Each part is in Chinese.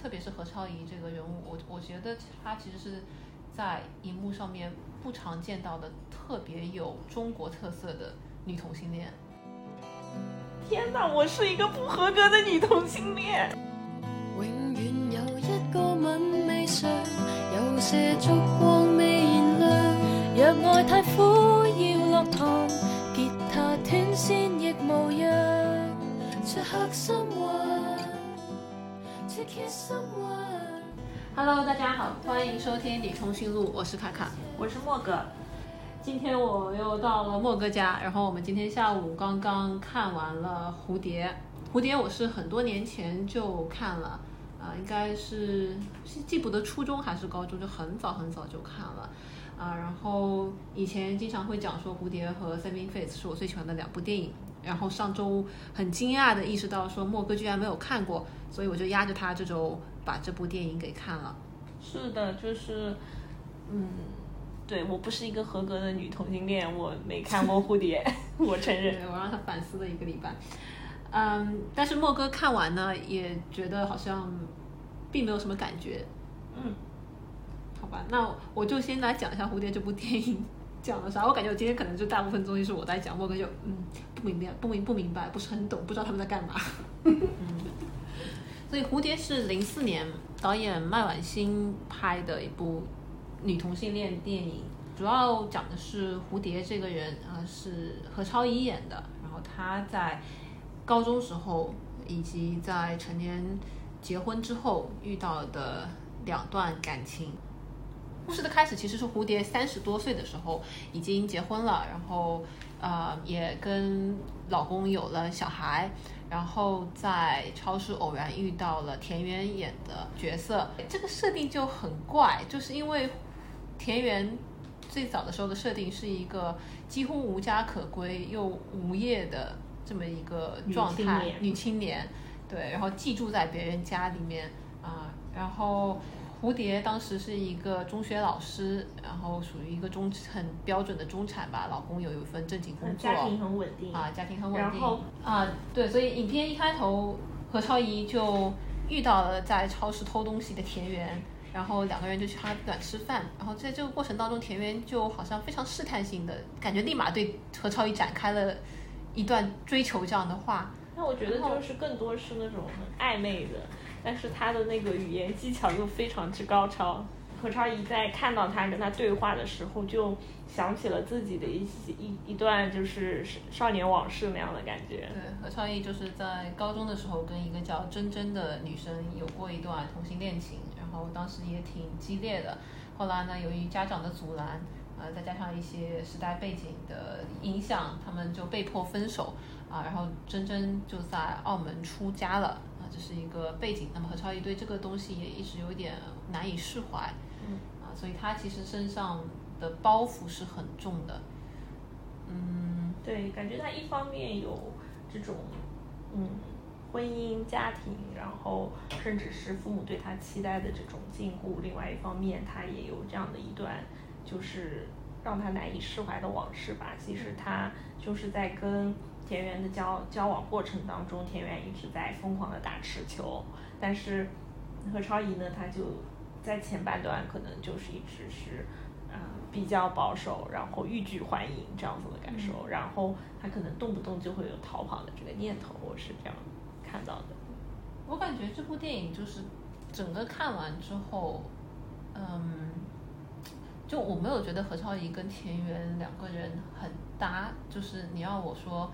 特别是何超仪这个人物，我我觉得她其实是在荧幕上面不常见到的特别有中国特色的女同性恋。天哪，我是一个不合格的女同性恋。永远有一个吻未上，有些烛光未燃亮。若爱太苦要落糖，吉他断线亦无恙。漆黑心魂，漆黑心魂。Hello，大家好，欢迎收听《你通讯录》，我是卡卡。我是莫哥，今天我又到了莫哥家，然后我们今天下午刚刚看完了《蝴蝶》。《蝴蝶》我是很多年前就看了，啊、应该是是记不得初中还是高中，就很早很早就看了。啊，然后以前经常会讲说《蝴蝶》和《Saving Face》是我最喜欢的两部电影。然后上周很惊讶的意识到说莫哥居然没有看过，所以我就压着他这周把这部电影给看了。是的，就是，嗯，对我不是一个合格的女同性恋，我没看过蝴蝶，我承认。对，我让他反思了一个礼拜。嗯，但是莫哥看完呢，也觉得好像并没有什么感觉。嗯，好吧，那我就先来讲一下《蝴蝶》这部电影讲了啥。我感觉我今天可能就大部分东西是我在讲，莫哥就嗯不明白，不明不明白，不是很懂，不知道他们在干嘛。嗯 所以《蝴蝶》是零四年导演麦婉欣拍的一部女同性恋电影，主要讲的是蝴蝶这个人啊、呃是何超仪演的，然后她在高中时候以及在成年结婚之后遇到的两段感情。故事的开始其实是蝴蝶三十多岁的时候已经结婚了，然后呃也跟老公有了小孩，然后在超市偶然遇到了田园演的角色，这个设定就很怪，就是因为田园最早的时候的设定是一个几乎无家可归又无业的这么一个状态，女青年对，然后寄住在别人家里面啊、然后蝴蝶当时是一个中学老师，然后属于一个中很标准的中产吧，老公有一份正经工作，家庭很稳定啊，家庭很稳定。然后啊，对，所以影片一开头，何超仪就遇到了在超市偷东西的田园，然后两个人就去咖啡馆吃饭，然后在这个过程当中，田园就好像非常试探性的感觉，立马对何超仪展开了一段追求这样的话。那我觉得就是更多是那种很暧昧的，但是他的那个语言技巧又非常之高超。何超仪在看到他跟他对话的时候，就想起了自己的一些一一段就是少年往事那样的感觉。对，何超仪就是在高中的时候跟一个叫珍珍的女生有过一段同性恋情，然后当时也挺激烈的。后来呢，由于家长的阻拦，呃，再加上一些时代背景的影响，他们就被迫分手啊。然后珍珍就在澳门出家了，这是一个背景。那么何超仪对这个东西也一直有点难以释怀，嗯啊，所以他其实身上的包袱是很重的，嗯。对，感觉他一方面有这种嗯婚姻家庭，然后甚至是父母对他期待的这种禁锢；另外一方面，他也有这样的一段就是让他难以释怀的往事吧。其实他就是在跟田园的交交往过程当中，田园一直在疯狂的打持球，但是何超仪呢，他就在前半段可能就是一直是。呃，比较保守，然后欲拒还迎这样子的感受，然后他可能动不动就会有逃跑的这个念头，我是这样看到的。我感觉这部电影就是整个看完之后，嗯，就我没有觉得何超仪跟田园两个人很搭，就是你要我说，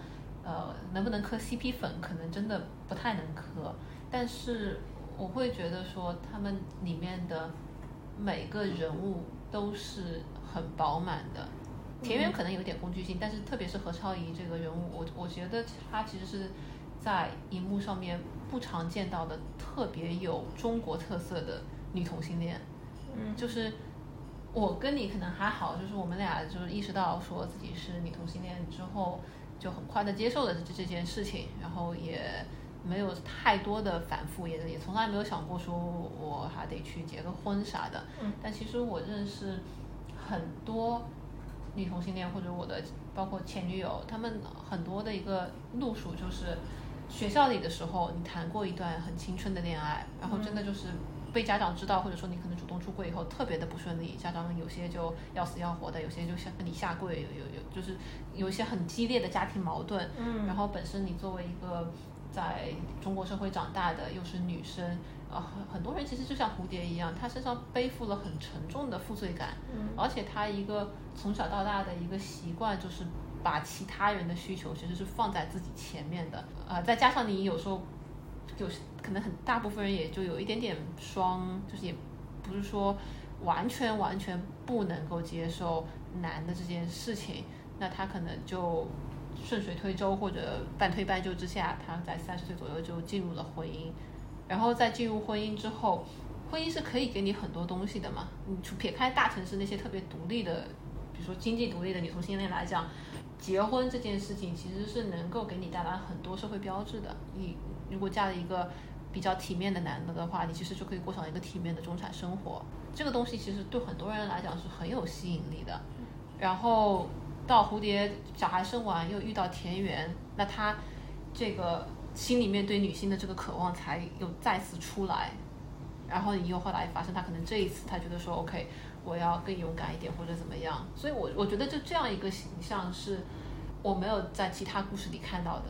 呃，能不能磕 CP 粉，可能真的不太能磕，但是我会觉得说他们里面的每个人物都是很饱满的。田园可能有点工具性，但是特别是何超仪这个人物，我我觉得她其实是在荧幕上面不常见到的特别有中国特色的女同性恋。嗯就是我跟你可能还好，就是我们俩就是意识到说自己是女同性恋之后，就很快的接受了这这件事情，然后也没有太多的反复，也也从来没有想过说我还得去结个婚啥的。嗯但其实我认识很多女同性恋或者我的包括前女友，他们很多的一个路数就是，学校里的时候，你谈过一段很青春的恋爱，然后真的就是被家长知道，或者说你可能主动出柜以后特别的不顺利，家长有些就要死要活的，有些就想跟你下跪，有有有就是有一些很激烈的家庭矛盾。嗯然后本身你作为一个在中国社会长大的，又是女生，呃，很很多人其实就像蝴蝶一样，她身上背负了很沉重的负罪感，嗯而且她一个从小到大的一个习惯就是把其他人的需求其实是放在自己前面的，呃，再加上你有时候有时可能很大部分人也就有一点点双，就是也不是说完全完全不能够接受男的这件事情，那他可能就顺水推舟或者半推半就之下，他在三十岁左右就进入了婚姻，然后在进入婚姻之后，婚姻是可以给你很多东西的嘛。你撇开大城市那些特别独立的，比如说经济独立的女同性恋来讲，结婚这件事情其实是能够给你带来很多社会标志的。你如果嫁了一个比较体面的男的的话，你其实就可以过上一个体面的中产生活。这个东西其实对很多人来讲是很有吸引力的。然后到蝴蝶小孩生完又遇到田园，那他这个心里面对女性的这个渴望才又再次出来。然后你又后来发生，他可能这一次他觉得说 OK，我要更勇敢一点或者怎么样。所以我我觉得就这样一个形象是我没有在其他故事里看到的。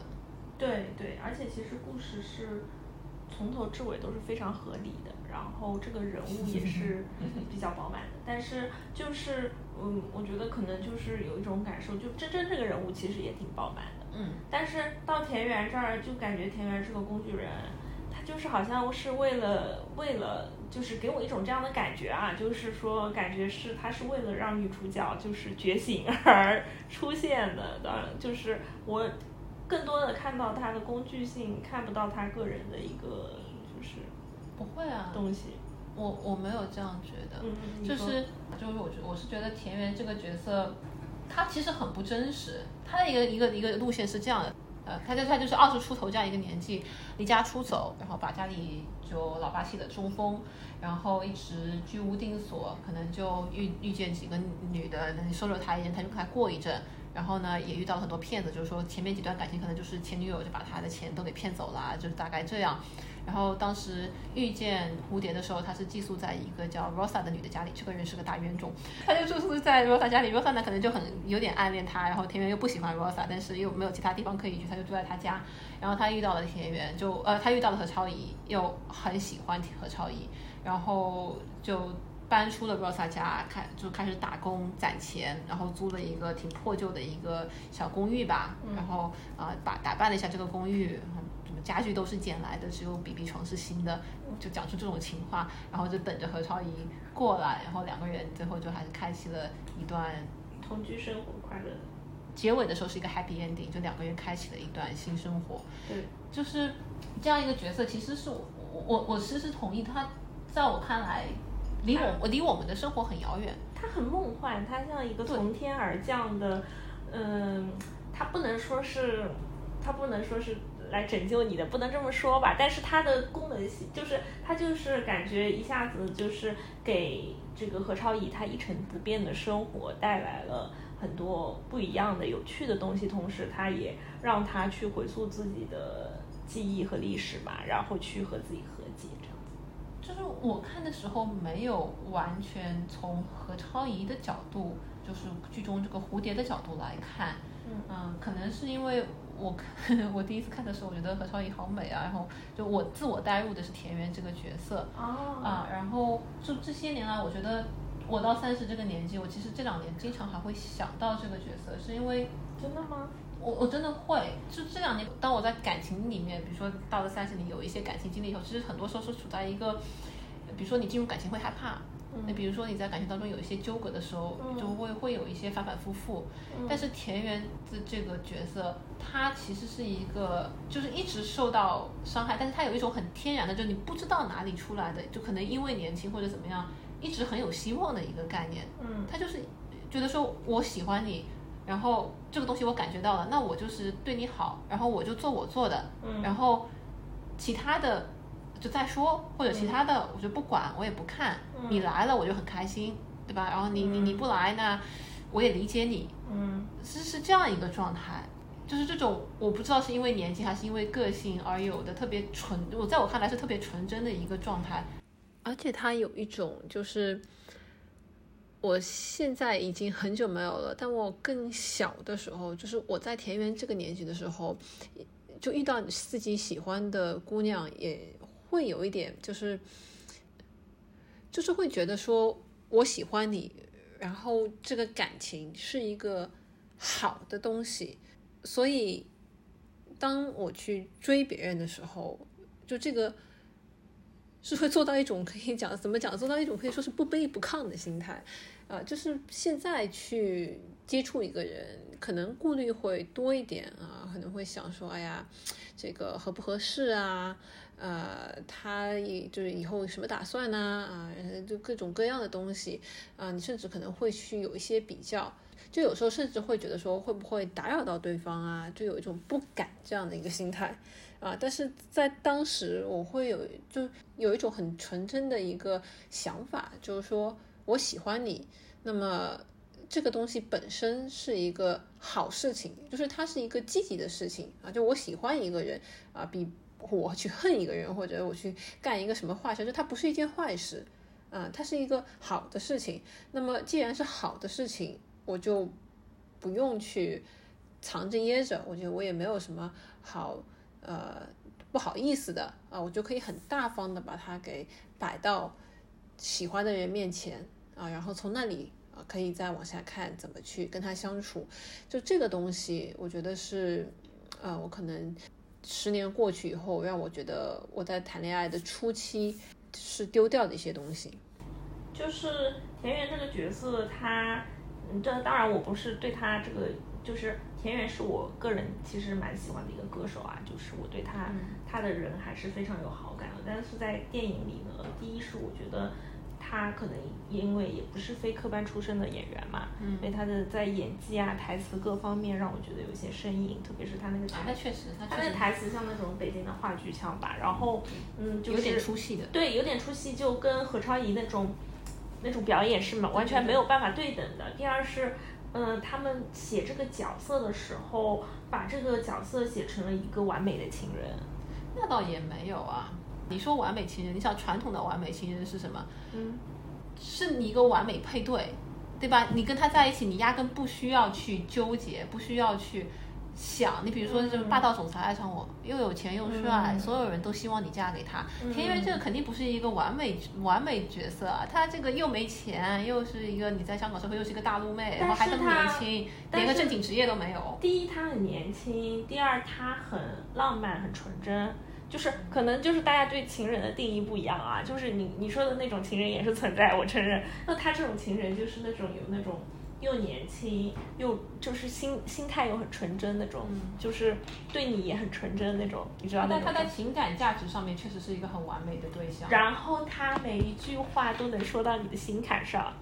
对对，而且其实故事是从头至尾都是非常合理的，然后这个人物也是 比较饱满的。但是就是嗯，我觉得可能就是有一种感受，就真真这个人物其实也挺饱满的。嗯，但是到田园这儿就感觉田园是个工具人，他就是好像是为了为了就是给我一种这样的感觉啊，就是说感觉是他是为了让女主角就是觉醒 而出现的，当然就是我更多的看到他的工具性，看不到他个人的一个就是不会啊，东西。我我没有这样觉得。嗯，就是就是我觉我是觉得田园这个角色，他其实很不真实。他的一个一个一个路线是这样的，呃，他就他就是二十出头这样一个年纪，离家出走，然后把家里就老八系的中锋，然后一直居无定所，可能就遇遇见几个女的收留他一阵，他就跟他过一阵。然后呢，也遇到了很多骗子，就是说前面几段感情可能就是前女友就把他的钱都给骗走了，就是大概这样。然后当时遇见蝴蝶的时候，他是寄宿在一个叫 Rosa 的女的家里，这个人是个大冤种，他就住宿在 Rosa 家里。Rosa 呢可能就很有点暗恋他，然后田园又不喜欢 Rosa，但是又没有其他地方可以去，他就住在他家。然后他遇到了田园，就呃他遇到了何超仪，又很喜欢何超仪，然后就。搬出了 Rosa 家，开就开始打工攒钱，然后租了一个挺破旧的一个小公寓吧，然后啊、呃把打扮了一下这个公寓，什么家具都是捡来的，只有 BB 床是新的，就讲出这种情话，然后就等着何超仪过来，然后两个人最后就还是开启了一段同居生活快乐，结尾的时候是一个 happy ending，就两个人开启了一段新生活。对，就是这样一个角色，其实是我我我其实同意他，在我看来，离我我离我们的生活很遥远。它很梦幻，它像一个从天而降的，嗯，它不能说是，它不能说是来拯救你的，不能这么说吧。但是它的功能性就是，它就是感觉一下子就是给这个何超仪她一成不变的生活带来了很多不一样的、有趣的东西，同时它也让他去回溯自己的记忆和历史吧，然后去和自己和。就是我看的时候没有完全从何超仪的角度，就是剧中这个蝴蝶的角度来看，嗯可能是因为我看 我第一次看的时候，我觉得何超仪好美啊，然后就我自我代入的是田园这个角色哦啊，然后就这些年来，我觉得我到三十这个年纪，我其实这两年经常还会想到这个角色，是因为真的吗？我我真的会，就这两年，当我在感情里面，比如说到了三十，你有一些感情经历以后，其实很多时候是处在一个，比如说你进入感情会害怕，那、比如说你在感情当中有一些纠葛的时候，嗯就会会有一些反反复复。嗯但是田园的这个角色，他其实是一个，就是一直受到伤害，但是他有一种很天然的，就你不知道哪里出来的，就可能因为年轻或者怎么样，一直很有希望的一个概念。嗯他就是觉得说我喜欢你，然后这个东西我感觉到了，那我就是对你好，然后我就做我做的，嗯然后其他的就再说，或者其他的我就不管，我也不看，嗯你来了我就很开心，对吧？然后你你你不来呢，我也理解你，嗯是是这样一个状态。就是这种我不知道是因为年纪还是因为个性而有的特别纯，我在我看来是特别纯真的一个状态，而且他有一种就是。我现在已经很久没有了，但我更小的时候，就是我在田园这个年纪的时候，就遇到自己喜欢的姑娘，也会有一点，就是，就是会觉得说我喜欢你，然后这个感情是一个好的东西，所以当我去追别人的时候，就这个。是会做到一种可以讲怎么讲，做到一种可以说是不卑不亢的心态，啊、就是现在去接触一个人，可能顾虑会多一点啊，可能会想说，哎呀，这个合不合适啊？呃，他以就是以后什么打算呢？啊，就各种各样的东西啊，你甚至可能会去有一些比较，就有时候甚至会觉得说会不会打扰到对方啊，就有一种不敢这样的一个心态。啊，但是在当时我会有就有一种很纯真的一个想法，就是说我喜欢你，那么这个东西本身是一个好事情，就是它是一个积极的事情啊，就我喜欢一个人啊，比我去恨一个人或者我去干一个什么坏事，就它不是一件坏事啊，它是一个好的事情。那么既然是好的事情，我就不用去藏着掖着，我觉得我也没有什么好。呃，不好意思的啊，我就可以很大方的把它给摆到喜欢的人面前啊，然后从那里啊可以再往下看怎么去跟他相处。就这个东西，我觉得是呃，我可能十年过去以后，让我觉得我在谈恋爱的初期是丢掉的一些东西。就是田园这个角色，他，这当然我不是对他这个，就是田园是我个人其实蛮喜欢的一个歌手啊，就是我对他、他的人还是非常有好感的。但是在电影里呢，第一是我觉得他可能因为也不是非科班出身的演员嘛，嗯所以他的在演技啊、台词各方面让我觉得有些生硬，特别是他那个啊，台那确实，他他那个台词像那种北京的话剧腔吧，然后嗯，就是有点出戏的。对，有点出戏，就跟何超仪那种那种表演是嘛完全没有办法对等的。第二是，嗯、他们写这个角色的时候，把这个角色写成了一个完美的情人。那倒也没有啊。你说完美情人，你想传统的完美情人是什么？嗯，是你一个完美配对，对吧？你跟他在一起，你压根不需要去纠结，不需要去想。你比如说，这种霸道总裁爱上我，又有钱又帅，嗯所有人都希望你嫁给他。嗯田园这个肯定不是一个完美完美角色啊，他这个又没钱，又是一个你在香港社会又是一个大陆妹，然后还这么年轻，连个正经职业都没有。第一，他很年轻；第二，他很浪漫、很纯真。就是可能就是大家对情人的定义不一样啊，就是你你说的那种情人也是存在，我承认。那他这种情人就是那种有那种又年轻又就是心心态又很纯真那种，就是对你也很纯真那种，你知道他那种感觉。在他在情感价值上面确实是一个很完美的对象。然后他每一句话都能说到你的心坎上。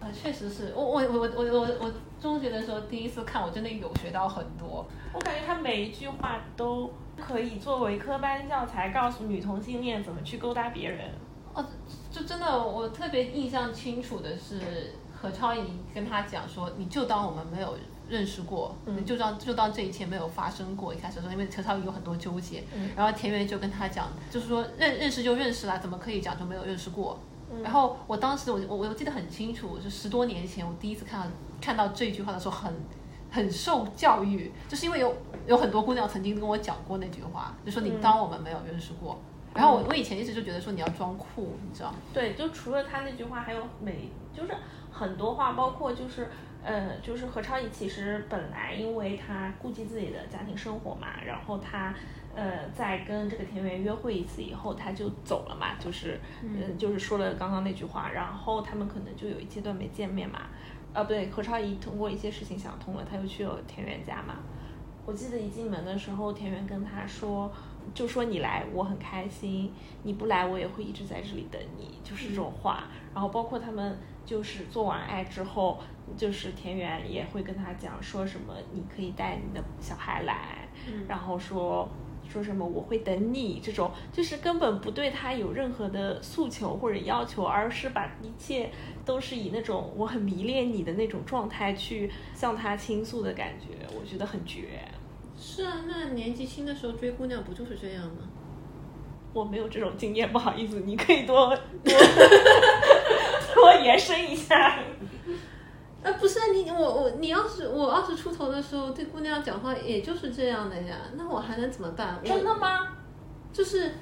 呃，确实是我我我我我我我中学的时候第一次看，我真的有学到很多。我感觉他每一句话都可以作为科班教材，告诉女同性恋怎么去勾搭别人。哦，就真的我特别印象清楚的是何超仪跟他讲说，你就当我们没有认识过，嗯你就当就当这一切没有发生过。一开始说，因为何超仪有很多纠结，嗯然后田园就跟他讲，就是说认认识就认识啦，怎么可以讲就没有认识过？嗯然后我当时我我我记得很清楚，就十多年前我第一次看到看到这句话的时候很。很受教育，就是因为有有很多姑娘曾经跟我讲过那句话，就说你嗯当我们没有认识过。然后我我以前一直就觉得说你要装酷，你知道，对，就除了他那句话，还有每就是很多话，包括就是呃，就是何超仪其实本来因为他顾及自己的家庭生活嘛，然后他呃在跟这个田园约会一次以后，他就走了嘛，就是嗯、就是说了刚刚那句话，然后他们可能就有一阶段没见面嘛，呃不对，何超仪通过一些事情想通了，他又去了田园家嘛。我记得一进门的时候，田园跟他说，就说你来我很开心，你不来我也会一直在这里等你，就是这种话。然后包括他们就是做完爱之后，就是田园也会跟他讲说什么，你可以带你的小孩来，然后说。说什么我会等你这种，就是根本不对他有任何的诉求或者要求，而是把一切都是以那种我很迷恋你的那种状态去向他倾诉的感觉，我觉得很绝。是啊，那年纪轻的时候追姑娘不就是这样吗？我没有这种经验，不好意思，你可以多 多多延伸一下。啊，不是啊你我我你要是我二十出头的时候对姑娘讲话也就是这样的呀，那我还能怎么办？真的吗？就是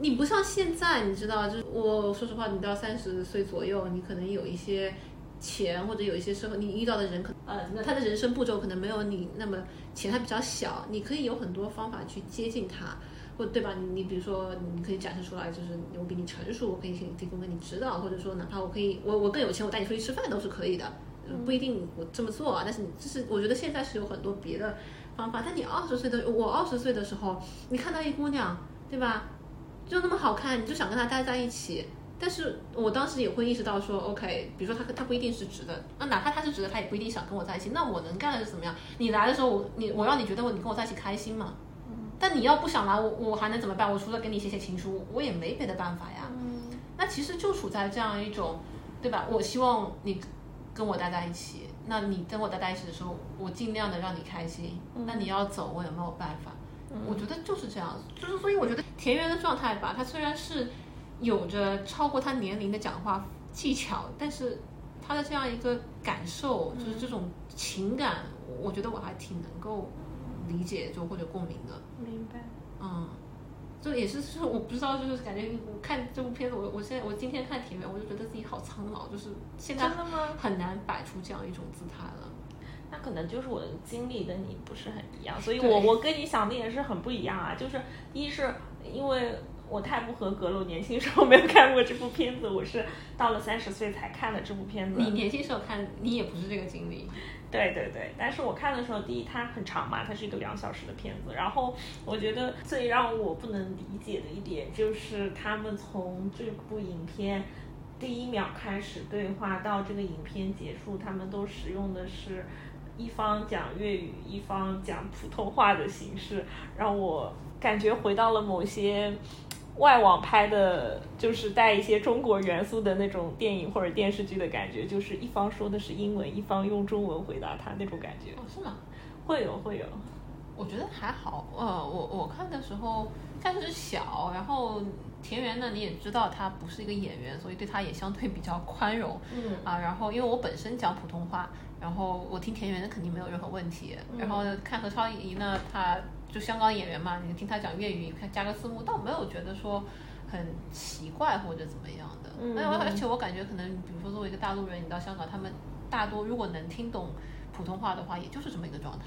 你不像现在，你知道，就是我说实话，你到三十岁左右，你可能有一些钱或者有一些时候你遇到的人可呃，那他的人生步骤可能没有你那么钱还比较小，你可以有很多方法去接近他。或对吧？你你比如说，你可以展示出来，就是我比你成熟，我可以提提供给你指导，或者说哪怕我可以，我我更有钱，我带你出去吃饭都是可以的，不一定我这么做啊。但是你就是我觉得现在是有很多别的方法。但你二十岁的我二十岁的时候，你看到一姑娘，对吧？就那么好看，你就想跟她待在一起。但是我当时也会意识到说，OK，比如说她她不一定是直的，那哪怕她是直的，她也不一定想跟我在一起。那我能干的是怎么样？你来的时候，我你我让你觉得我你跟我在一起开心吗？但你要不想来，我我还能怎么办？我除了给你写写情书，我也没别的办法呀。嗯，那其实就处在这样一种，对吧？我希望你跟我待在一起，那你跟我待在一起的时候，我尽量的让你开心。那你要走，我也没有办法。我觉得就是这样，就是所以我觉得田园的状态吧，他虽然是有着超过他年龄的讲话技巧，但是他的这样一个感受，就是这种情感，我觉得我还挺能够理解，就或者共鸣的。明白。嗯，就也是，就是我不知道，就是感觉我看这部片子，我我现在我今天看铁面，我就觉得自己好苍老，就是现在真的吗？很难摆出这样一种姿态了。那可能就是我的经历跟你不是很一样，所以我我跟你想的也是很不一样啊。就是一是因为我太不合格了，我年轻时候没有看过这部片子，我是到了三十岁才看了这部片子。你年轻时候看，你也不是这个经历。对对对，但是我看的时候，第一它很长嘛，它是一个两小时的片子。然后我觉得最让我不能理解的一点就是他们从这部影片第一秒开始对话到这个影片结束，他们都使用的是一方讲粤语，一方讲普通话的形式，让我感觉回到了某些。外网拍的，就是带一些中国元素的那种电影或者电视剧的感觉，就是一方说的是英文，一方用中文回答他那种感觉。哦，是吗？会有会有，我觉得还好。呃，我我看的时候看的是小，然后田园呢，你也知道他不是一个演员，所以对他也相对比较宽容。嗯啊，然后因为我本身讲普通话，然后我听田园的肯定没有任何问题。然后看何超仪呢，他就香港演员嘛，你听他讲粤语，看加个字幕，倒没有觉得说很奇怪或者怎么样的。嗯那、而且我感觉可能，比如说作为一个大陆人，你到香港，他们大多如果能听懂普通话的话，也就是这么一个状态。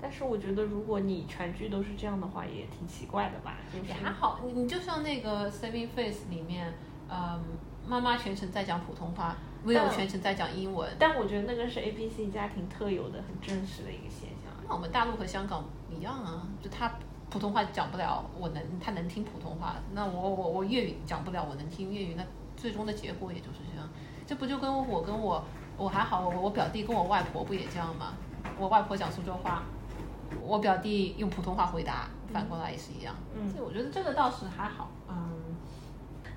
但是我觉得如果你全剧都是这样的话，也挺奇怪的吧？就是也还好，你你就像那个《Saving Face》里面，嗯，妈妈全程在讲普通话，Will 嗯全程在讲英文。但我觉得那个是 A B C 家庭特有的、很真实的一个现象。那我们大陆和香港一样啊，就他普通话讲不了，我能他能听普通话，那我我我粤语讲不了，我能听粤语，那最终的结果也就是这样。这不就跟我跟我我还好，我我表弟跟我外婆不也这样吗？我外婆讲苏州话，我表弟用普通话回答，反过来也是一样。嗯所以我觉得这个倒是还好，嗯。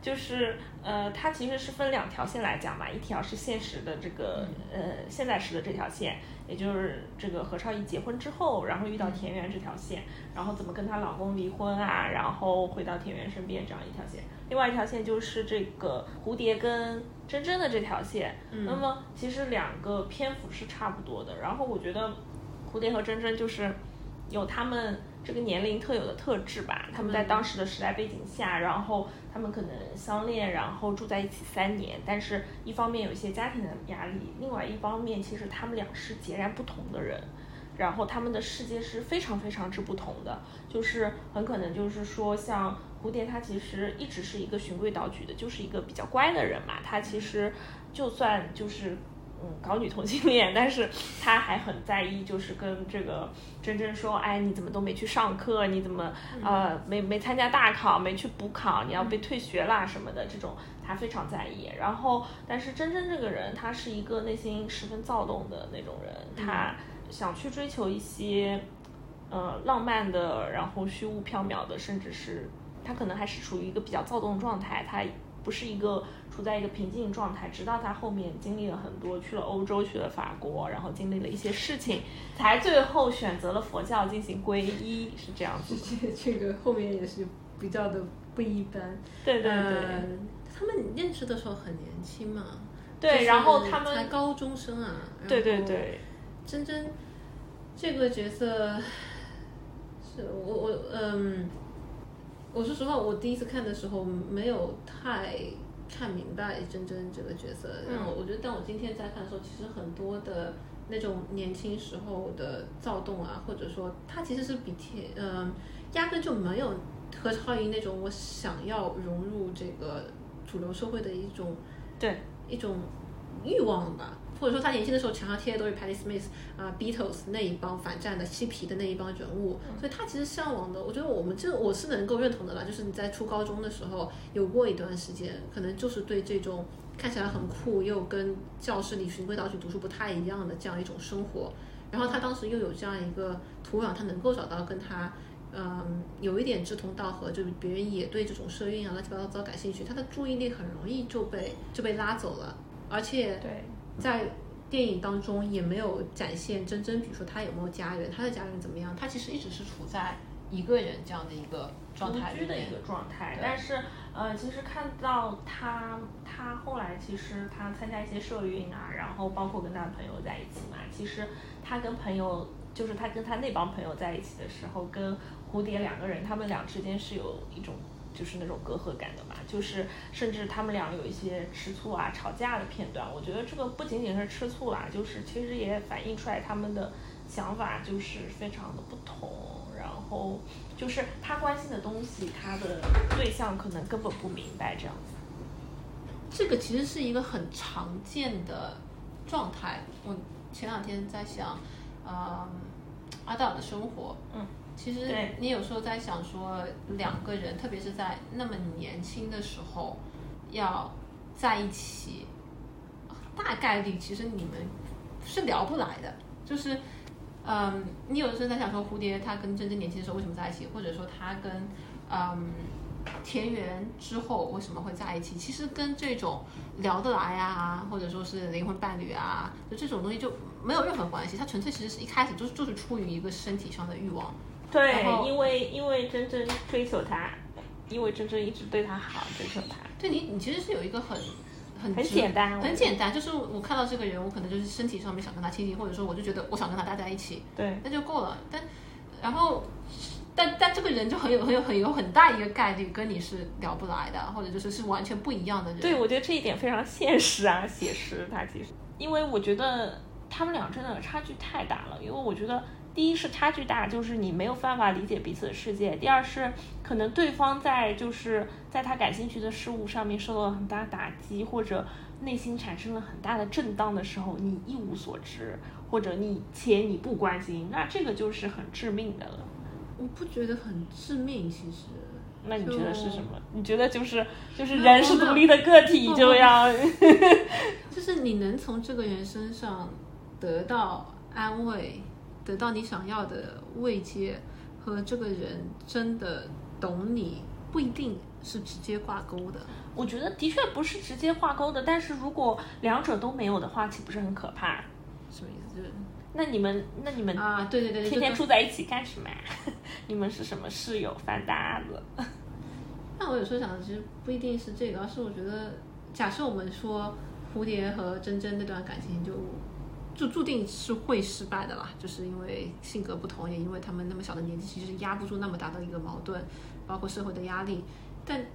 就是呃，它其实是分两条线来讲嘛，一条是现实的这个呃现在时的这条线，也就是这个何超仪结婚之后，然后遇到田园这条线，然后怎么跟她老公离婚啊，然后回到田园身边这样一条线。另外一条线就是这个蝴蝶跟真真的这条线，那么其实两个篇幅是差不多的。然后我觉得蝴蝶和真真就是有他们这个年龄特有的特质吧，他们在当时的时代背景下，然后他们可能相恋，然后住在一起三年，但是一方面有一些家庭的压力，另外一方面其实他们俩是截然不同的人。然后他们的世界是非常非常之不同的，就是很可能就是说，像蝴蝶，她其实一直是一个循规蹈矩的，就是一个比较乖的人嘛。他其实就算就是嗯搞女同性恋，但是他还很在意，就是跟这个真真说，哎，你怎么都没去上课？你怎么呃没没参加大考，没去补考？你要被退学啦什么的这种，他非常在意。然后，但是真真这个人，他是一个内心十分躁动的那种人，他。想去追求一些，呃，浪漫的，然后虚无缥缈的，甚至是他可能还是处于一个比较躁动的状态，他不是一个处在一个平静状态，直到他后面经历了很多，去了欧洲，去了法国，然后经历了一些事情，才最后选择了佛教进行皈依，是这样子。这这个后面也是比较的不一般。对对对。呃他们认识的时候很年轻嘛，对，就是然后他们才高中生啊。对对对，真真这个角色是我我嗯，我说实话，我第一次看的时候没有太看明白真真这个角色，然后我觉得，但我今天在看的时候，其实很多的那种年轻时候的躁动啊，或者说他其实是比天嗯、压根就没有何超仪那种我想要融入这个主流社会的一种对。一种欲望吧，或者说他年轻的时候墙上贴的都是 Patti Smith 啊、Beatles 那一帮反战的嬉皮的那一帮人物，所以他其实向往的，我觉得我们这我是能够认同的啦，就是你在初高中的时候有过一段时间，可能就是对这种看起来很酷又跟教室里循规蹈矩读书不太一样的这样一种生活，然后他当时又有这样一个土壤，他能够找到跟他。嗯，有一点志同道合，就是别人也对这种社运啊乱七八糟感兴趣，他的注意力很容易就被就被拉走了，而且对在电影当中也没有展现真真，比如说他有没有家人，他的家人怎么样，他其实一直是处在一个人这样的一个状态居的一个状态。但是，呃，其实看到他，他后来其实他参加一些社运啊，然后包括跟他的朋友在一起嘛，其实他跟朋友，就是他跟他那帮朋友在一起的时候，跟蝴蝶两个人，他们俩之间是有一种。就是那种隔阂感的嘛，就是甚至他们俩有一些吃醋啊、吵架的片段。我觉得这个不仅仅是吃醋啦，就是其实也反映出来他们的想法就是非常的不同。然后就是他关心的东西，他的对象可能根本不明白这样子。这个其实是一个很常见的状态。我前两天在想，嗯，阿道的生活，嗯，其实你有时候在想说，两个人，特别是在那么年轻的时候，要在一起，大概率其实你们是聊不来的。就是，嗯，你有的时候在想说，蝴蝶他跟真真年轻的时候为什么在一起，或者说他跟，嗯。田园之后为什么会在一起？其实跟这种聊得来啊，或者说是灵魂伴侣啊，就这种东西就没有任何关系。它纯粹其实是一开始就是就是出于一个身体上的欲望。对因为因为真真追求他，因为真真一直对他好，追求他。对你，你其实是有一个很很很简单很简单，就是我看到这个人，我可能就是身体上面想跟他亲近，或者说我就觉得我想跟他待在一起，对那就够了。但然后。但但这个人就很有很有很有很大一个概率跟你是聊不来的，或者就是是完全不一样的人。对，我觉得这一点非常现实啊，写实。他其实，因为我觉得他们俩真的差距太大了。因为我觉得，第一是差距大，就是你没有办法理解彼此的世界；第二是可能对方在就是在他感兴趣的事物上面受到了很大打击，或者内心产生了很大的震荡的时候，你一无所知，或者你且你不关心，那这个就是很致命的了。我不觉得很致命，其实。那你觉得是什么？你觉得就是就是人是独立的个体就要就是你能从这个人身上得到安慰，得到你想要的慰藉，和这个人真的懂你，不一定是直接挂钩的。我觉得的确不是直接挂钩的，但是如果两者都没有的话，岂不是很可怕？什么意思？就是那你们那你们啊，对对对，天天住在一起干什么呀？你们是什么室友饭搭子？那我有时候想的其实不一定是这个，而是我觉得，假设我们说蝴蝶和真真那段感情就就注定是会失败的啦，就是因为性格不同，也因为他们那么小的年纪，其实压不住那么大的一个矛盾，包括社会的压力。但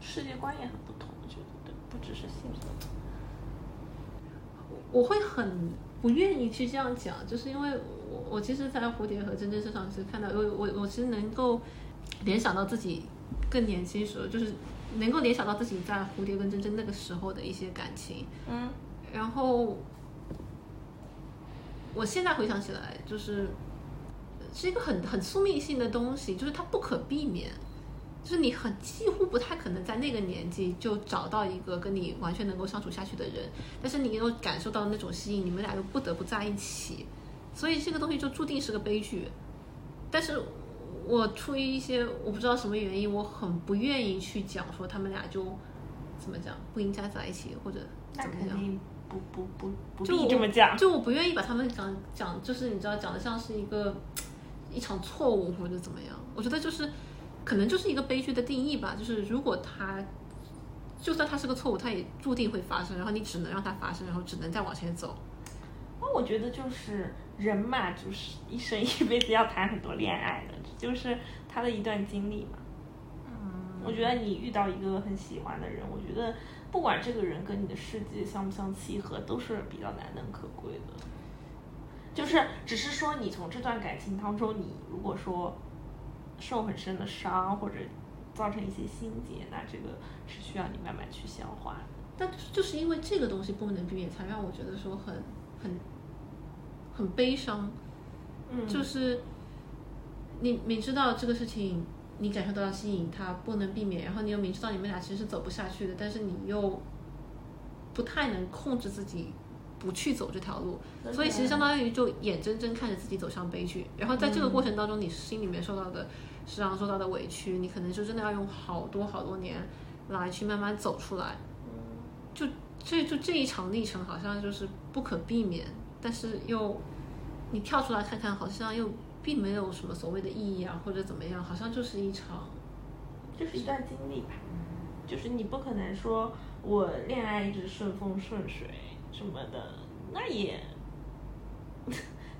世界观也很不同，我觉得对，不只是性格。我会很不愿意去这样讲，就是因为我我其实，在蝴蝶和真真身上是看到，我我我其实能够联想到自己更年轻时候，就是能够联想到自己在蝴蝶跟真真那个时候的一些感情。嗯，然后我现在回想起来，就是是一个很很宿命性的东西，就是它不可避免。就是你很几乎不太可能在那个年纪就找到一个跟你完全能够相处下去的人，但是你又感受到那种吸引，你们俩又不得不在一起，所以这个东西就注定是个悲剧。但是我出于一些我不知道什么原因，我很不愿意去讲说他们俩就怎么讲不应该在一起，或者怎么样。不不不不这么讲。就我不愿意把他们讲讲，就是你知道讲的像是一个一场错误或者怎么样。我觉得就是可能就是一个悲剧的定义吧，就是如果他就算他是个错误，他也注定会发生，然后你只能让它发生，然后只能再往前走。那我觉得就是人嘛，就是一生一辈子要谈很多恋爱的，就是他的一段经历嘛。嗯我觉得你遇到一个很喜欢的人，我觉得不管这个人跟你的世界相不相契合，都是比较难能可贵的。就是只是说你从这段感情当中，你如果说受很深的伤，或者造成一些心结，那这个是需要你慢慢去消化的。但就是因为这个东西不能避免，才让我觉得说很很很悲伤。嗯就是你明知道这个事情，你感受到吸引，它不能避免，然后你又明知道你们俩其实是走不下去的，但是你又不太能控制自己不去走这条路，所以其实相当于就眼睁睁看着自己走向悲剧。然后在这个过程当中，你心里面受到的时常、受到的委屈，你可能就真的要用好多好多年来去慢慢走出来。就这就这一场历程好像就是不可避免，但是又你跳出来看看，好像又并没有什么所谓的意义啊，或者怎么样，好像就是一场就是一段经历吧，就是你不可能说我恋爱一直顺风顺水什么的，那也，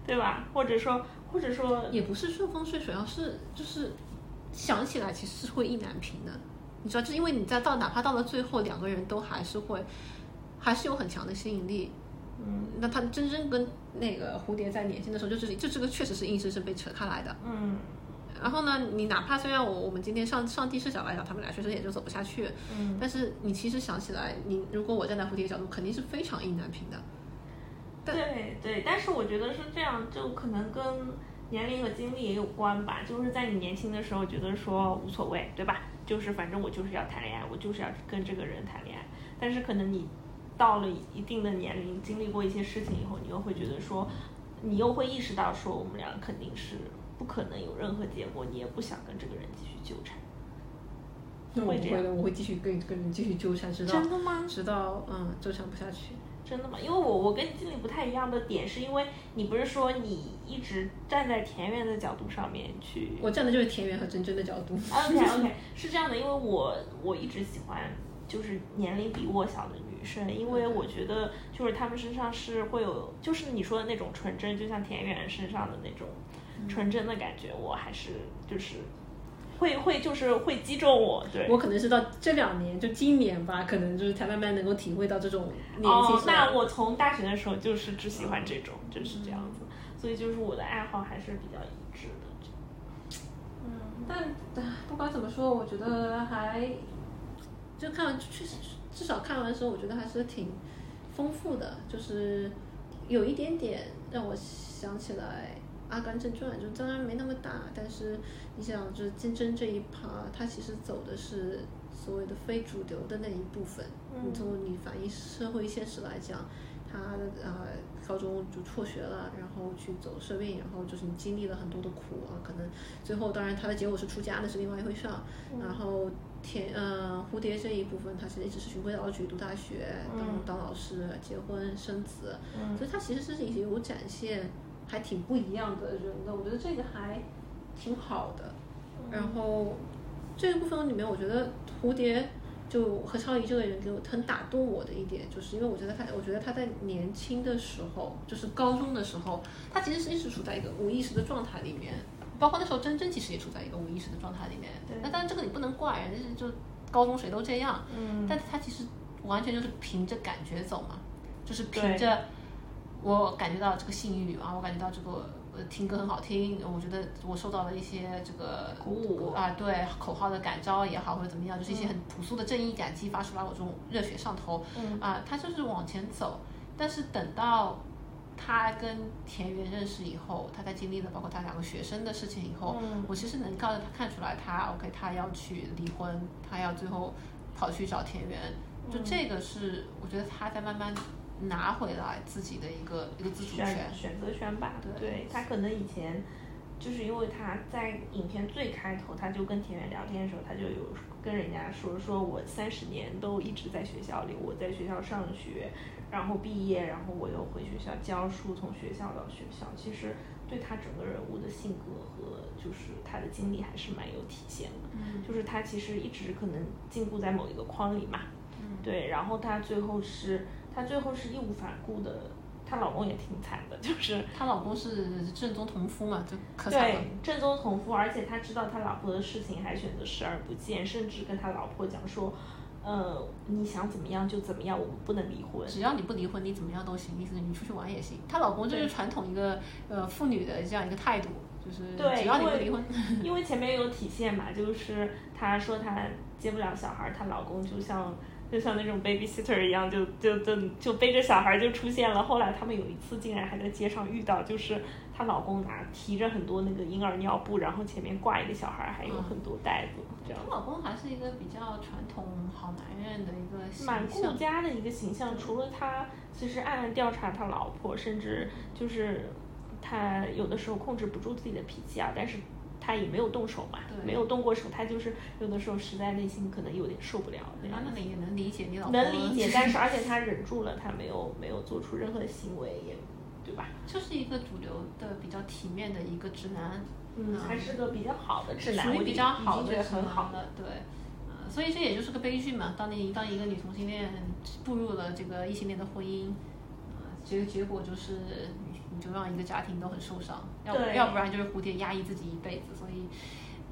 对吧？或者说，或者说，也不是顺风顺水，而是就是想起来其实是会意难平的。你知道，就因为你在到哪怕到了最后，两个人都还是会，还是有很强的吸引力。嗯那他真正跟那个蝴蝶在年轻的时候，就是就这个确实是硬生生被扯开来的。嗯然后呢，你哪怕虽然我我们今天上上帝视角来讲，他们俩确实也就走不下去，嗯，但是你其实想起来，你如果我站在蝴蝶角度，肯定是非常意难平的。对对，但是我觉得是这样，就可能跟年龄和经历也有关吧。就是在你年轻的时候，觉得说无所谓，对吧？就是反正我就是要谈恋爱，我就是要跟这个人谈恋爱。但是可能你到了一定的年龄，经历过一些事情以后，你又会觉得说，你又会意识到说，我们俩肯定是不可能有任何结果，你也不想跟这个人继续纠缠。那我会这样会的，我会继续跟跟人继续纠缠，直到真的吗？直到嗯纠缠不下去。真的吗？因为我我跟你经理不太一样的点，是因为你不是说你一直站在田园的角度上面去我站的就是田园和真真的角度。OK OK，是这样的，因为我我一直喜欢就是年龄比我小的女生，因为我觉得就是她们身上是会有，就是你说的那种纯真，就像田园身上的那种纯真的感觉，我还是就是会会就是会击中我，对。我可能是到这两年，就今年吧，可能就是才慢慢能够体会到这种年纪哦，那我从大学的时候就是只喜欢这种，就是这样子，所以就是我的爱好还是比较一致的。嗯，但唉不管怎么说，我觉得还就看完确实至少看完的时候，我觉得还是挺丰富的，就是有一点点让我想起来《阿甘正传》，就当然没那么大，但是你想，就是金针这一趴，它其实走的是所谓的非主流的那一部分。嗯你从你反映社会现实来讲，他呃高中就辍学了，然后去走社运，然后就是你经历了很多的苦啊，可能最后当然他的结果是出家，那是另外一回事儿。然后田呃蝴蝶这一部分，他其实一直是循规蹈矩，读大学，当嗯当老师，结婚生子，嗯所以他其实是有展现还挺不一样的人的，我觉得这个还挺好的。然后这个部分里面，我觉得蝴蝶就何超仪这个人给我很打动我的一点，就是因为我觉得他，我觉得他在年轻的时候，就是高中的时候，他其实是一直处在一个无意识的状态里面，包括那时候真真其实也处在一个无意识的状态里面。对那当然这个你不能怪人，就是就高中谁都这样，嗯但他其实完全就是凭着感觉走嘛，就是凭着我感觉到这个性欲啊，我感觉到这个呃听歌很好听，我觉得我受到了一些这个鼓舞啊，对口号的感召也好，或者怎么样，就是一些很朴素的正义感激发出来我这种热血上头，嗯啊，他就是往前走，但是等到。他跟田园认识以后，他在经历了包括他两个学生的事情以后，嗯。我其实能告诉他看出来他，OK，他要去离婚，他要最后跑去找田园，就嗯。这个是我觉得他在慢慢拿回来自己的一个一个自主权。选择权吧，对。他可能以前就是因为他在影片最开头，他就跟田园聊天的时候，他就有跟人家说，说我三十年都一直在学校里，我在学校上学，然后毕业，然后我又回学校教书，从学校到学校，其实对他整个人物的性格和就是他的经历还是蛮有体现的。嗯就是他其实一直可能禁锢在某一个框里嘛，嗯对，然后他最后是他最后是义无反顾的，她老公也挺惨的，就是她老公是正宗同夫嘛，就可惨了对。正宗同夫，而且他知道他老婆的事情还选择视而不见，甚至跟他老婆讲说，呃，你想怎么样就怎么样，我们不能离婚。只要你不离婚，你怎么样都行，意思是你出去玩也行。她老公就是传统一个呃妇女的这样一个态度，就是对只要你不离婚，因为前面有体现嘛，就是她说她接不了小孩儿，她老公就像就像那种 babysitter 一样，就就就就背着小孩儿就出现了。后来他们有一次竟然还在街上遇到，就是她老公拿提着很多那个婴儿尿布，然后前面挂一个小孩儿，还有很多袋子，这样她老公还是一个比较传统好男人的一个形蛮顾象。家的一个形象。除了他，其实暗暗调查他老婆，甚至就是他有的时候控制不住自己的脾气啊，但是他也没有动手嘛，对没有动过手，他就是有的时候实在内心可能有点受不了那也能理解你老婆能理解，但是而且他忍住了，他没有没有做出任何行为，也对吧？就是一个主流的比较体面的一个直男，嗯，还是个比较好的直男，属于比较好的很好。的，对。呃，所以这也就是个悲剧嘛。当你当一个女同性恋步入了这个异性恋的婚姻，呃，结结果就是你你就让一个家庭都很受伤，要不要不然就是蝴蝶压抑自己一辈子。所以，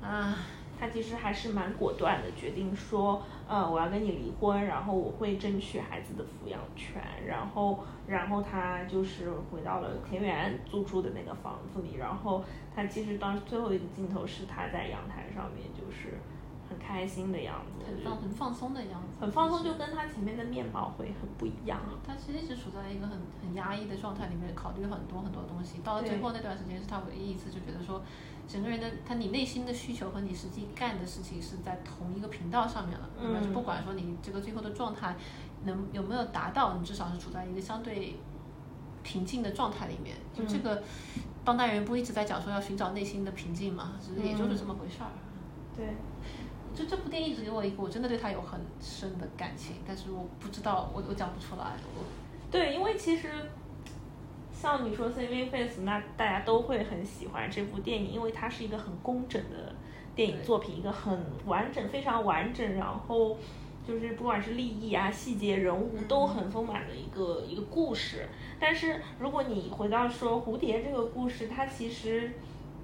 啊，他其实还是蛮果断的，决定说，呃，我要跟你离婚，然后我会争取孩子的抚养权，然后，然后他就是回到了田园租住的那个房子里，然后他其实当最后一个镜头是他在阳台上面，就是很开心的样子，很放很放松的样子，很放松，就就是跟他前面的面貌会很不一样。他其实一直处在一个很很压抑的状态里面，考虑很多很多东西。到了最后那段时间，是他唯一一次就觉得说，整个人的他你内心的需求和你实际干的事情是在同一个频道上面了？嗯就不管说你这个最后的状态能有没有达到，你至少是处在一个相对平静的状态里面。就这个，当代人不一直在讲说要寻找内心的平静嘛，其实也就是这么回事儿。对，就这部电影只给我一个，我真的对他有很深的感情，但是我不知道，我我讲不出来。我对，因为其实像你说《Saving Face》，那大家都会很喜欢这部电影，因为它是一个很工整的电影作品，一个很完整、非常完整，然后就是不管是立意啊、细节、人物都很丰满的一个一个故事。但是如果你回到说蝴蝶这个故事，它其实，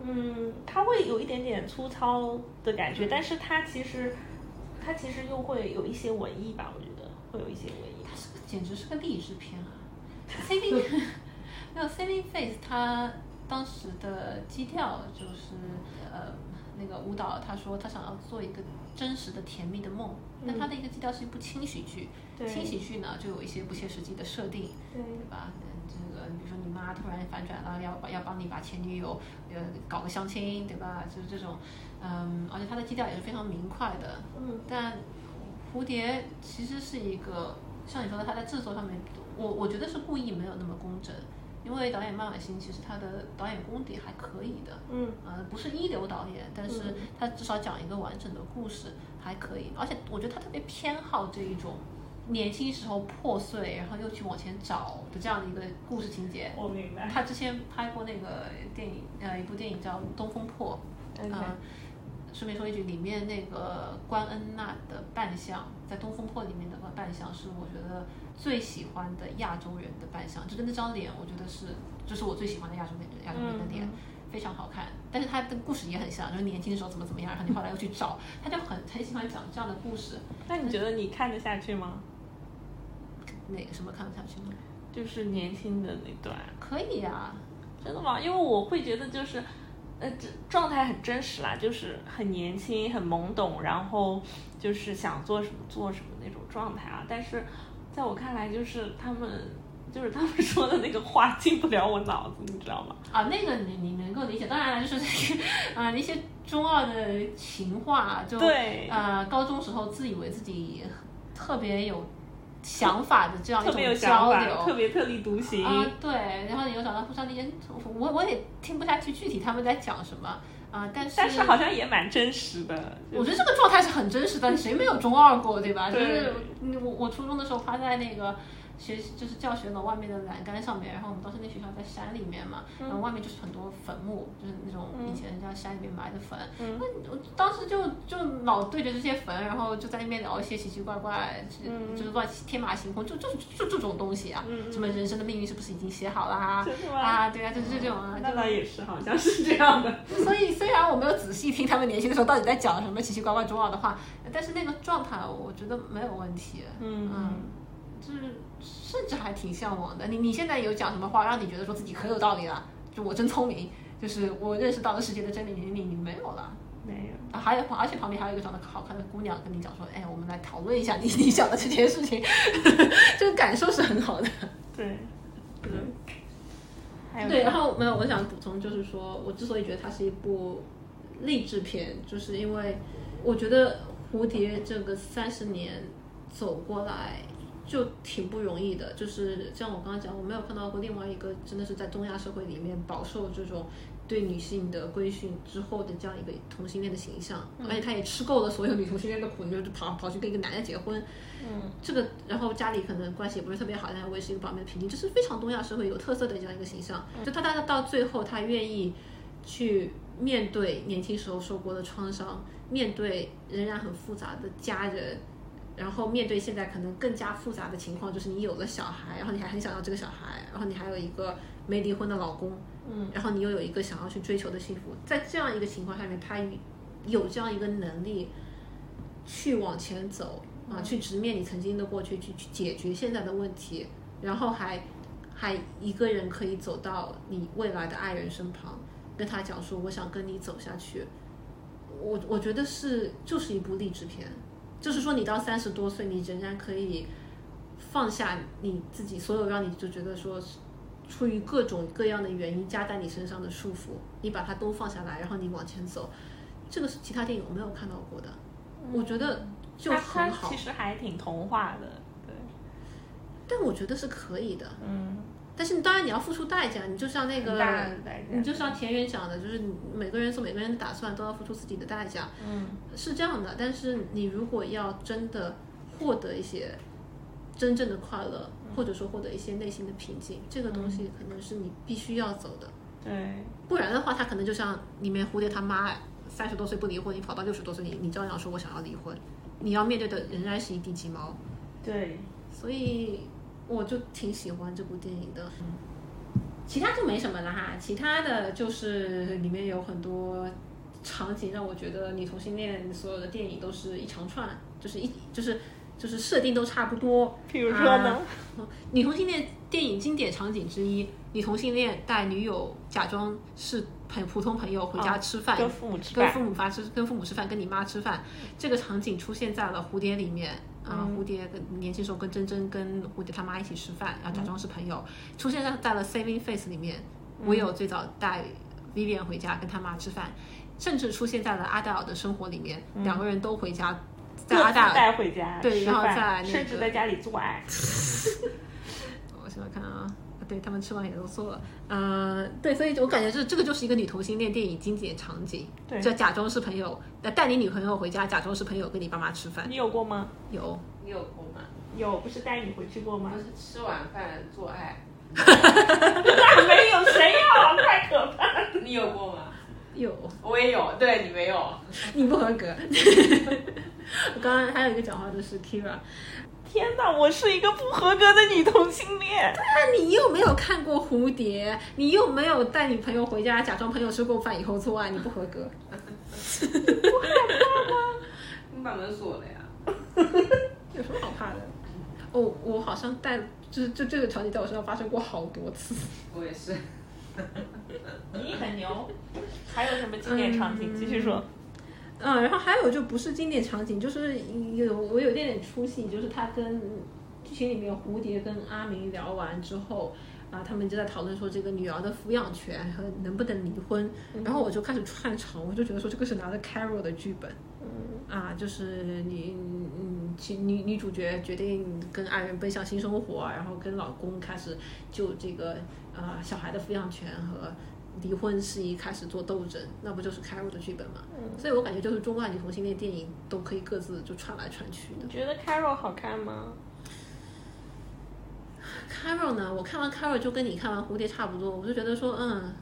嗯，它会有一点点粗糙的感觉，但是它其实它其实又会有一些文艺吧，我觉得会有一些文艺。它是个简直是个励志片啊！Saving 没有 Saving Face，它当时的基调就是呃那个舞蹈，他说他想要做一个真实的甜蜜的梦，但他的一个基调是一部轻喜剧，对。轻喜剧呢就有一些不切实际的设定，对对吧？嗯这个比如说你妈突然反转了，要要帮你把前女友呃搞个相亲，对吧？就是这种，嗯，而且它的基调也是非常明快的，嗯。但蝴蝶其实是一个像你说的，它在制作上面，我我觉得是故意没有那么工整，因为导演麦婉欣其实他的导演功底还可以的，嗯呃，不是一流导演，但是嗯他至少讲一个完整的故事还可以，而且我觉得他特别偏好这一种年轻时候破碎，然后又去往前找的这样的一个故事情节。我明白。他之前拍过那个电影，呃，一部电影叫《东风破》呃，顺便说一句，里面那个关恩娜的扮相，在《东风破》里面的扮相是我觉得最喜欢的亚洲人的扮相，就是那张脸，我觉得是，就是我最喜欢的亚洲人亚洲人的脸。嗯非常好看，但是他的故事也很像，就是年轻的时候怎么怎么样，然后你后来又去找，他就很很喜欢讲这样的故事。那你觉得你看得下去吗？哪个什么看不下去吗？就是年轻的那段，可以呀、真的吗？因为我会觉得就是，呃，这状态很真实啦，就是很年轻、很懵懂，然后就是想做什么做什么那种状态啊。但是在我看来，就是他们就是他们说的那个话进不了我脑子，你知道吗？啊，那个你你能够理解，当然了，就是那个啊、那些中二的情话，就对呃高中时候自以为自己特别有想法的这样一特别有种想法，交流。特别特立独行。啊，对，然后你又找到互相理解，我我也听不下去具体他们在讲什么啊，但是但是好像也蛮真实的。我觉得这个状态是很真实的，谁没有中二过，对吧？就是嗯我我初中的时候趴在那个学就是教学楼外面的栏杆上面，然后我们当时那学校在山里面嘛，然后外面就是很多坟墓，就是那种以前人家山里面埋的坟。嗯那我当时就就老对着这些坟，然后就在那边聊一些奇奇怪怪，就嗯就是乱天马行空，就就就这种东西啊，什么人生的命运是不是已经写好了啊？啊，对啊，就是这种啊，就那倒也是，好像是这样的。所以虽然我没有仔细听他们年轻的时候到底在讲什么奇奇怪怪中二的话，但是那个状态我觉得没有问题。嗯嗯，就是甚至还挺向往的。你你现在有讲什么话让你觉得说自己可有道理了？就我真聪明，就是我认识到了世界的真理，你你你没有了。没有。啊，还有，而且旁边还有一个长得好看的姑娘跟你讲说，哎，我们来讨论一下 你你讲的这件事情，这个感受是很好的。对。嗯。还有对，然后没有，我想补充就是说，我之所以觉得它是一部励志片，就是因为我觉得蝴蝶这个三十年走过来就挺不容易的。就是像我刚刚讲，我没有看到过另外一个真的是在东亚社会里面饱受这种对女性的规训之后的这样一个同性恋的形象，而且他也吃够了所有女同性恋的苦，就是跑跑去跟一个男的结婚。嗯这个，然后家里可能关系也不是特别好，但是维持一个表面的平静，这是非常东亚社会有特色的这样一个形象。就他他到最后，他愿意去面对年轻时候受过的创伤，面对仍然很复杂的家人，然后面对现在可能更加复杂的情况，就是你有了小孩，然后你还很想要这个小孩，然后你还有一个没离婚的老公，嗯然后你又有一个想要去追求的幸福，在这样一个情况下面，他有这样一个能力去往前走啊，去直面你曾经的过去，去去解决现在的问题，然后还还一个人可以走到你未来的爱人身旁，跟他讲说我想跟你走下去。我我觉得是就是一部励志片，就是说你到三十多岁，你仍然可以放下你自己所有让你就觉得说出于各种各样的原因加在你身上的束缚，你把它都放下来，然后你往前走，这个是其他电影我没有看到过的，我觉得就很好其。实还挺童话的，对，但我觉得是可以的，嗯，但是当然你要付出代价，你就像那个你就像田园讲的，就是每个人做每个人的打算都要付出自己的代价，嗯是这样的。但是你如果要真的获得一些真正的快乐，或者说获得一些内心的平静，这个东西可能是你必须要走的。对，不然的话，他可能就像里面蝴蝶他妈，三十多岁不离婚，你跑到六十多岁，你你照样说我想要离婚，你要面对的仍然是一地鸡毛。对，所以我就挺喜欢这部电影的。其他就没什么了哈，其他的就是里面有很多场景让我觉得你同性恋所有的电影都是一长串，就是一就是就是设定都差不多。比如说呢？啊女同性恋电影经典场景之一，女同性恋带女友假装是朋普通朋友回家吃饭，跟父母吃饭跟饭父母发吃，跟父母吃饭，跟你妈吃饭，这个场景出现在了蝴蝶里面。啊、嗯蝴蝶跟年轻时候跟珍珍跟蝴蝶他妈一起吃饭，然后假装是朋友，出现在在了 Saving Face 里面。我有最早带 Vivian 回家跟他妈吃饭，甚至出现在了阿黛尔的生活里面，两个人都回家，在阿黛尔带回家对然后在那个甚至在家里做爱。我想想看啊，对他们吃完也都做了，呃，对，所以我感觉这这个就是一个女同性恋电影经典场景，对就假装是朋友，呃，带你女朋友回家，假装是朋友跟你爸妈吃饭，你有过吗？有，你有过吗？有，不是带你回去过吗不？是吃晚饭做爱，那没有，谁要？太可怕了！你有过吗？有，我也有，对你没有。你不合格。我刚刚还有一个讲话的是 Kira，天哪，我是一个不合格的女同性恋。对啊你又没有看过蝴蝶，你又没有带你朋友回家，假装朋友吃过饭以后做爱，你不合格。不害怕吗你把门锁了呀？有什么好怕的？哦，我好像带，就是就这个场景在我身上发生过好多次。我也是。你很牛。还有什么经典场景？继续说。嗯，然后还有就不是经典场景，就是有我有点点出戏，就是他跟剧情里面蝴蝶跟阿明聊完之后。啊，他们就在讨论说这个女儿的抚养权和能不能离婚，然后我就开始串场，我就觉得说这个是拿着 Carol 的剧本，嗯啊，就是你嗯其女女主角决定跟爱人奔向新生活，然后跟老公开始就这个呃小孩的抚养权和离婚事宜开始做斗争，那不就是 Carol 的剧本吗？嗯所以我感觉就是中外女同性恋电影都可以各自就串来串去的你。觉得 Carol 好看吗？Carol 呢，我看完 Carol 就跟你看完蝴蝶差不多，我就觉得说，嗯，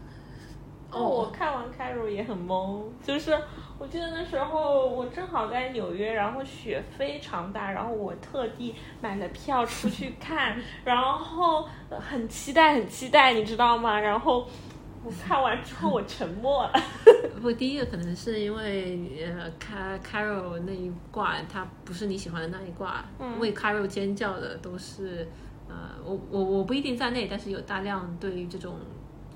哦，我哦，看完 Carol 也很懵，就是我记得那时候我正好在纽约，然后雪非常大，然后我特地买了票出去看，然后呃很期待，很期待，你知道吗？然后我看完之后我沉默了。不，第一个可能是因为呃，Car Carol 那一挂，它不是你喜欢的那一挂，嗯为 Carol 尖叫的都是，呃，我我我不一定在内，但是有大量对于这种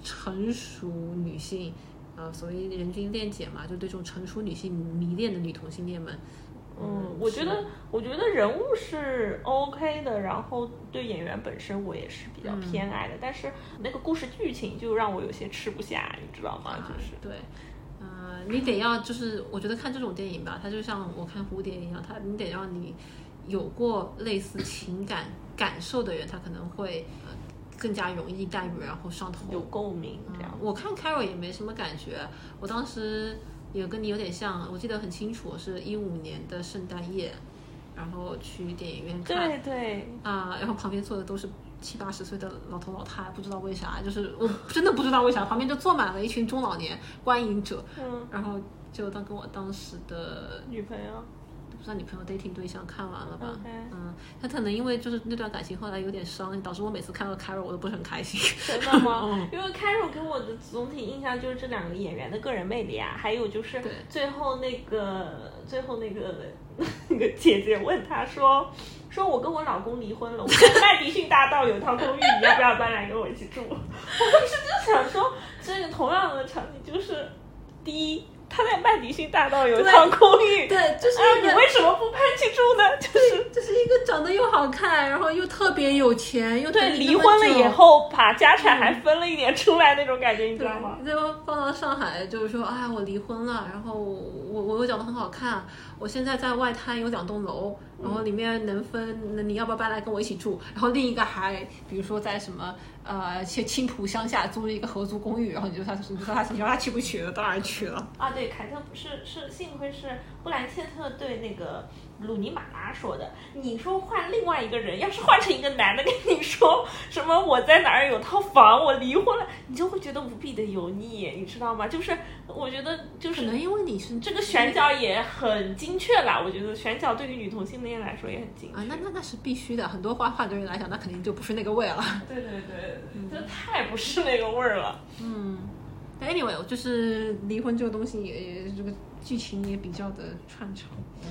成熟女性，呃，所谓人均恋姐嘛，就对这种成熟女性迷恋的女同性恋们，嗯，我觉得，我觉得人物是 OK 的，然后对演员本身我也是比较偏爱的，但是那个故事剧情就让我有些吃不下，你知道吗？就是对，呃，你得要就是，我觉得看这种电影吧，它就像我看蝴蝶一样，它你得让你有过类似情感感受的人，他可能会呃更加容易带入，然后上头。有共鸣这样。我看 Carol 也没什么感觉，我当时也跟你有点像，我记得很清楚，是一五年的圣诞夜，然后去电影院看。对对，啊、然后旁边坐的都是七八十岁的老头老太，不知道为啥，就是我真的不知道为啥，旁边就坐满了一群中老年观影者，嗯，然后就当跟我当时的女朋友不知道女朋友 dating 对象看完了吧嗯，他可能因为就是那段感情后来有点伤，导致我每次看到 Carol 我都不是很开心。真的吗 嗯？因为 Carol 给我的总体印象就是这两个演员的个人魅力啊，还有就是最后那个最后那个那个姐姐问他说。说我跟我老公离婚了，我在麦迪逊大道有套公寓，你要不要搬来跟我一起住？我当时就想说，这个同样的场景就是，第一，他在麦迪逊大道有一套公寓，对，就是啊，你为什么不搬去住呢？就是就是一个长得又好看，然后又特别有钱，又对等你那么离婚了以后，把家产还分了一点出来那种感觉，你知道吗？对，就放到上海，就是说，哎，我离婚了，然后我我又长得很好看，我现在在外滩有两栋楼，然后里面能分，那你要不要搬来跟我一起住？然后另一个还，比如说在什么呃去青浦乡下租了一个合租公寓，然后你就他你说他你说他去不去了？当然去了。啊，对，凯特不是是幸亏是布兰切特对那个鲁尼马拉说的。你说换另外一个人，要是换成一个男的跟你说什么我在哪儿有套房，我离婚了，你就会觉得无比的油腻，你知道吗？就是我觉得就是可能因为你是这个选角也很精确啦，我觉得选角对于女同性恋来说也很精确。啊，那那那是必须的，很多画画的人来讲，那肯定就不是那个味了。对对对，这太不是那个味儿了。嗯但，anyway，就是离婚这个东西也也这个剧情也比较的串场。嗯，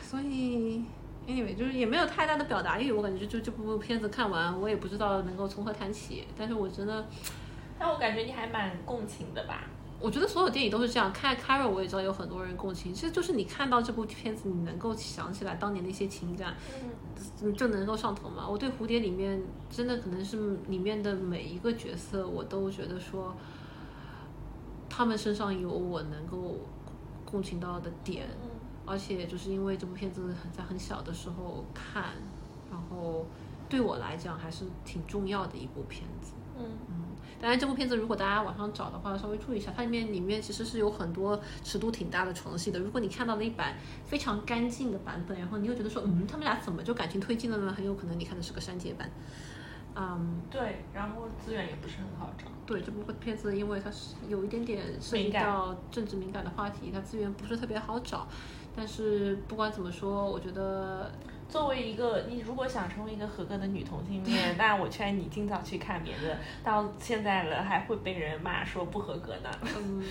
所以 anyway 就是也没有太大的表达欲，我感觉就这部片子看完，我也不知道能够从何谈起。但是我真的，但我感觉你还蛮共情的吧？我觉得所有电影都是这样。看 Carol 我也知道有很多人共情，其实就是你看到这部片子，你能够想起来当年的一些情感，嗯，就能够上头嘛。我对蝴蝶里面真的可能是里面的每一个角色，我都觉得说，他们身上有我能够共情到的点。嗯而且就是因为这部片子很在很小的时候看，然后对我来讲还是挺重要的一部片子。嗯嗯当然，这部片子如果大家网上找的话，稍微注意一下，它里面里面其实是有很多尺度挺大的床戏的。如果你看到了一版非常干净的版本，然后你又觉得说，嗯，他们俩怎么就感情推进了呢？很有可能你看的是个删节版。嗯，对，然后资源也不是很好找。对，这部片子因为它是有一点点涉及到政治敏感的话题，它资源不是特别好找。但是不管怎么说，我觉得作为一个你如果想成为一个合格的女同性恋，那我劝你尽早去看，别的到现在了还会被人骂说不合格呢。嗯，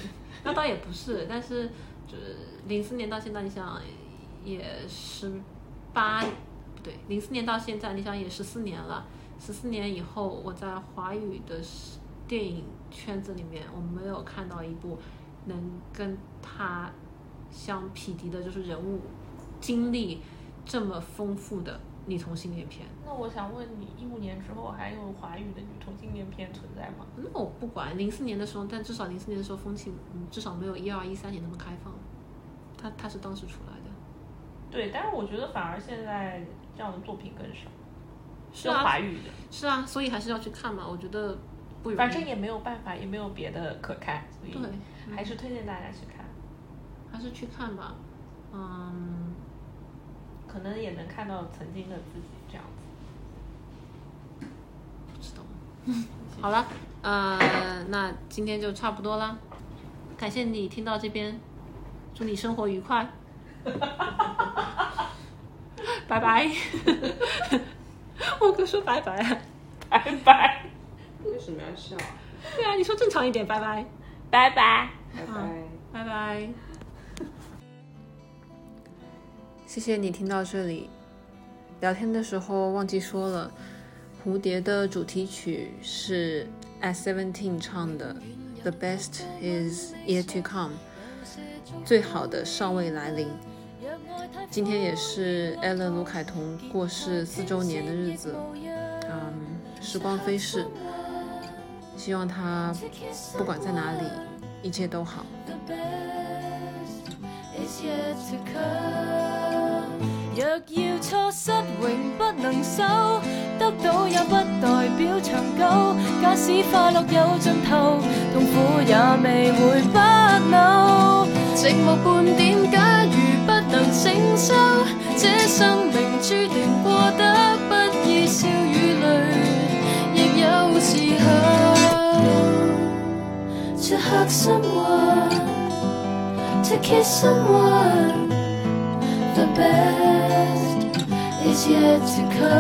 那倒也不是，但是就是零四年到现在，你想也十八不对，零四年到现在，你想也十四年了。十四年以后，我在华语的电影圈子里面，我没有看到一部能跟他相匹敌的，就是人物经历这么丰富的女同性恋片。那我想问你，一五年之后还有华语的女同性恋片存在吗？那我不管零四年的时候，但至少零四年的时候风气，嗯，至少没有一二一三年那么开放。它它是当时出来的。对，但是我觉得反而现在这样的作品更少，是啊华语的，是啊，所以还是要去看嘛。我觉得不。反正也没有办法，也没有别的可看，所以对，还是推荐大家去看，还是去看吧。嗯，可能也能看到曾经的自己这样子。不知道。好了，呃，那今天就差不多了。感谢你听到这边，祝你生活愉快。拜拜。我哥说拜拜啊。拜拜，为什么要笑？对啊，你说正常一点，拜拜。拜拜。拜拜。拜拜。谢谢你听到这里。聊天的时候忘记说了，蝴蝶的主题曲是 As Seventeen 唱的《The Best Is Yet to Come》，最好的尚未来临。今天也是 Ellen 卢凯彤过世四周年的日子，嗯，时光飞逝，希望他不管在哪里，一切都好。The best is yet to come。若要錯失永不能收，得到也不代表長久。假使快樂有盡頭，痛苦也未會不朽。寂寞半點，假如不能承受，這生命注定過得不易，笑與淚亦有時候。To hug someone, to kiss someone, the best is yet to come.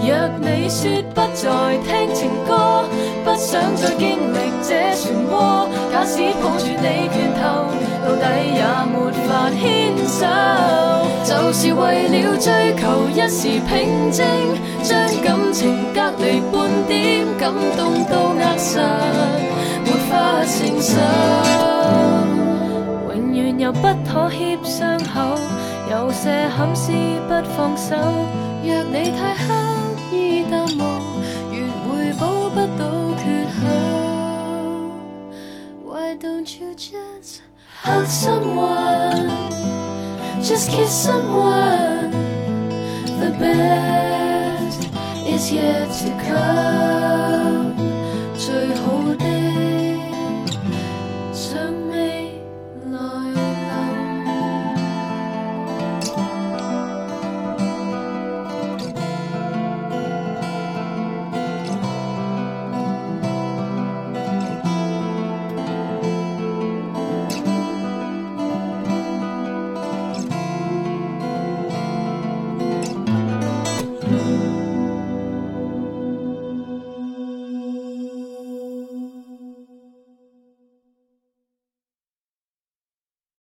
「若你說不再聽情歌，不想再經歷這漩渦。假使抱住你拳頭，到底也没法牵手。就是为了追求一时平静，将感情隔离半点，感动都扼實，沒法承受。永远又不妥协伤口，有些憾事不放手。若你太刻意淡忘，越會補不到缺口。Why don't you just hug someone, just kiss someone? The best is yet to come.